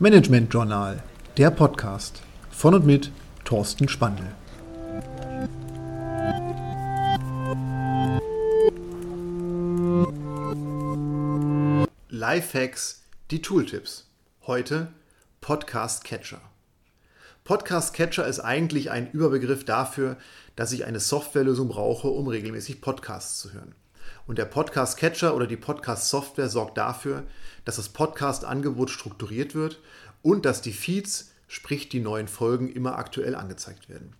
Management Journal, der Podcast von und mit Thorsten Spandl. Lifehacks, die Tooltips. Heute Podcast Catcher. Podcast Catcher ist eigentlich ein Überbegriff dafür, dass ich eine Softwarelösung brauche, um regelmäßig Podcasts zu hören. Und der Podcast Catcher oder die Podcast Software sorgt dafür, dass das Podcast-Angebot strukturiert wird und dass die Feeds, sprich die neuen Folgen, immer aktuell angezeigt werden.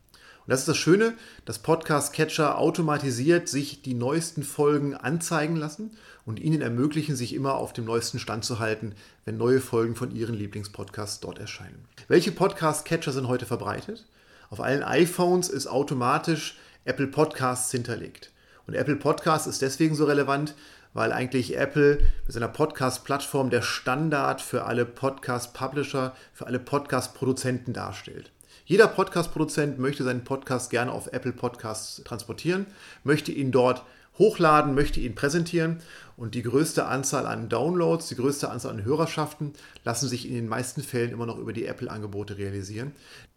Und das ist das Schöne, dass Podcast Catcher automatisiert sich die neuesten Folgen anzeigen lassen und Ihnen ermöglichen, sich immer auf dem neuesten Stand zu halten, wenn neue Folgen von Ihren Lieblingspodcasts dort erscheinen. Welche Podcast Catcher sind heute verbreitet? Auf allen iPhones ist automatisch Apple Podcasts hinterlegt. Und Apple Podcasts ist deswegen so relevant, weil eigentlich Apple mit seiner Podcast-Plattform der Standard für alle Podcast-Publisher, für alle Podcast-Produzenten darstellt. Jeder Podcast-Produzent möchte seinen Podcast gerne auf Apple Podcasts transportieren, möchte ihn dort hochladen, möchte ihn präsentieren und die größte Anzahl an Downloads, die größte Anzahl an Hörerschaften lassen sich in den meisten Fällen immer noch über die Apple-Angebote realisieren.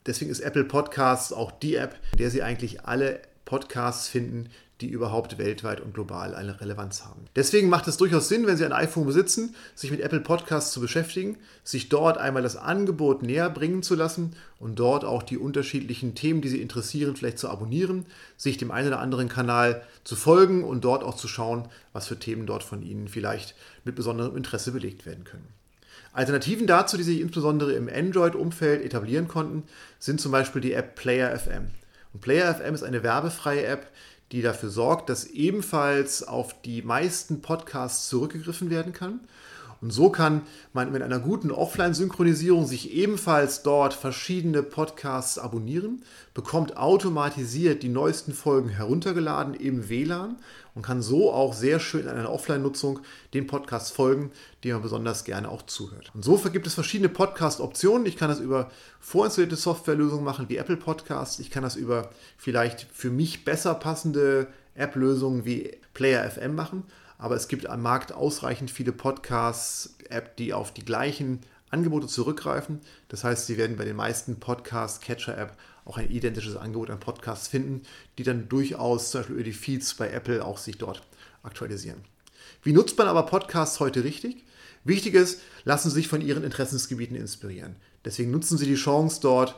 Deswegen ist Apple Podcasts auch die App, in der Sie eigentlich alle Podcasts finden, die überhaupt weltweit und global eine Relevanz haben. Deswegen macht es durchaus Sinn, wenn Sie ein iPhone besitzen, sich mit Apple Podcasts zu beschäftigen, sich dort einmal das Angebot näher bringen zu lassen und dort auch die unterschiedlichen Themen, die Sie interessieren, vielleicht zu abonnieren, sich dem einen oder anderen Kanal zu folgen und dort auch zu schauen, was für Themen dort von Ihnen vielleicht mit besonderem Interesse belegt werden können. Alternativen dazu, die sich insbesondere im Android-Umfeld etablieren konnten, sind zum Beispiel die App Player FM. Und Player FM ist eine werbefreie App, die dafür sorgt, dass ebenfalls auf die meisten Podcasts zurückgegriffen werden kann. Und so kann man mit einer guten Offline-Synchronisierung sich ebenfalls dort verschiedene Podcasts abonnieren, bekommt automatisiert die neuesten Folgen heruntergeladen im WLAN und kann so auch sehr schön in einer Offline-Nutzung den Podcasts folgen, die man besonders gerne auch zuhört. Und so gibt es verschiedene Podcast-Optionen. Ich kann das über vorinstallierte Softwarelösungen machen, wie Apple Podcasts. Ich kann das über vielleicht für mich besser passende App-Lösungen wie Player FM machen. Aber es gibt am Markt ausreichend viele Podcasts-App, die auf die gleichen Angebote zurückgreifen. Das heißt, Sie werden bei den meisten Podcast-Catcher-App auch ein identisches Angebot an Podcasts finden, die dann durchaus zum Beispiel über die Feeds bei Apple auch sich dort aktualisieren. Wie nutzt man aber Podcasts heute richtig? Wichtig ist, lassen Sie sich von Ihren Interessensgebieten inspirieren. Deswegen nutzen Sie die Chance dort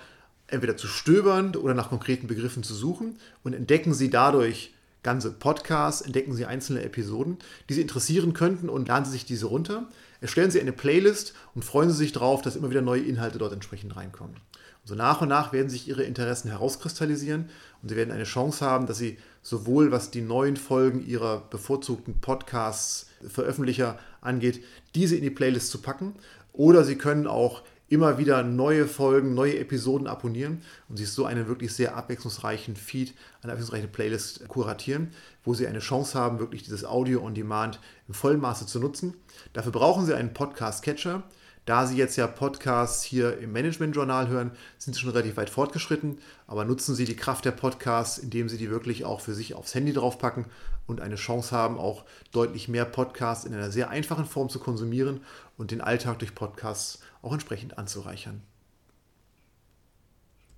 entweder zu stöbern oder nach konkreten Begriffen zu suchen und entdecken Sie dadurch ganze Podcasts, entdecken Sie einzelne Episoden, die Sie interessieren könnten und laden Sie sich diese runter. Erstellen Sie eine Playlist und freuen Sie sich darauf, dass immer wieder neue Inhalte dort entsprechend reinkommen. Und so nach und nach werden sich Ihre Interessen herauskristallisieren und Sie werden eine Chance haben, dass Sie sowohl was die neuen Folgen Ihrer bevorzugten Podcasts Veröffentlicher angeht, diese in die Playlist zu packen oder Sie können auch immer wieder neue Folgen, neue Episoden abonnieren und sich so einen wirklich sehr abwechslungsreichen Feed, eine abwechslungsreiche Playlist kuratieren, wo Sie eine Chance haben, wirklich dieses Audio on Demand im vollen Maße zu nutzen. Dafür brauchen Sie einen Podcast-Catcher. Da Sie jetzt ja Podcasts hier im Management-Journal hören, sind Sie schon relativ weit fortgeschritten, aber nutzen Sie die Kraft der Podcasts, indem Sie die wirklich auch für sich aufs Handy draufpacken und eine Chance haben, auch deutlich mehr Podcasts in einer sehr einfachen Form zu konsumieren und den Alltag durch Podcasts auch entsprechend anzureichern.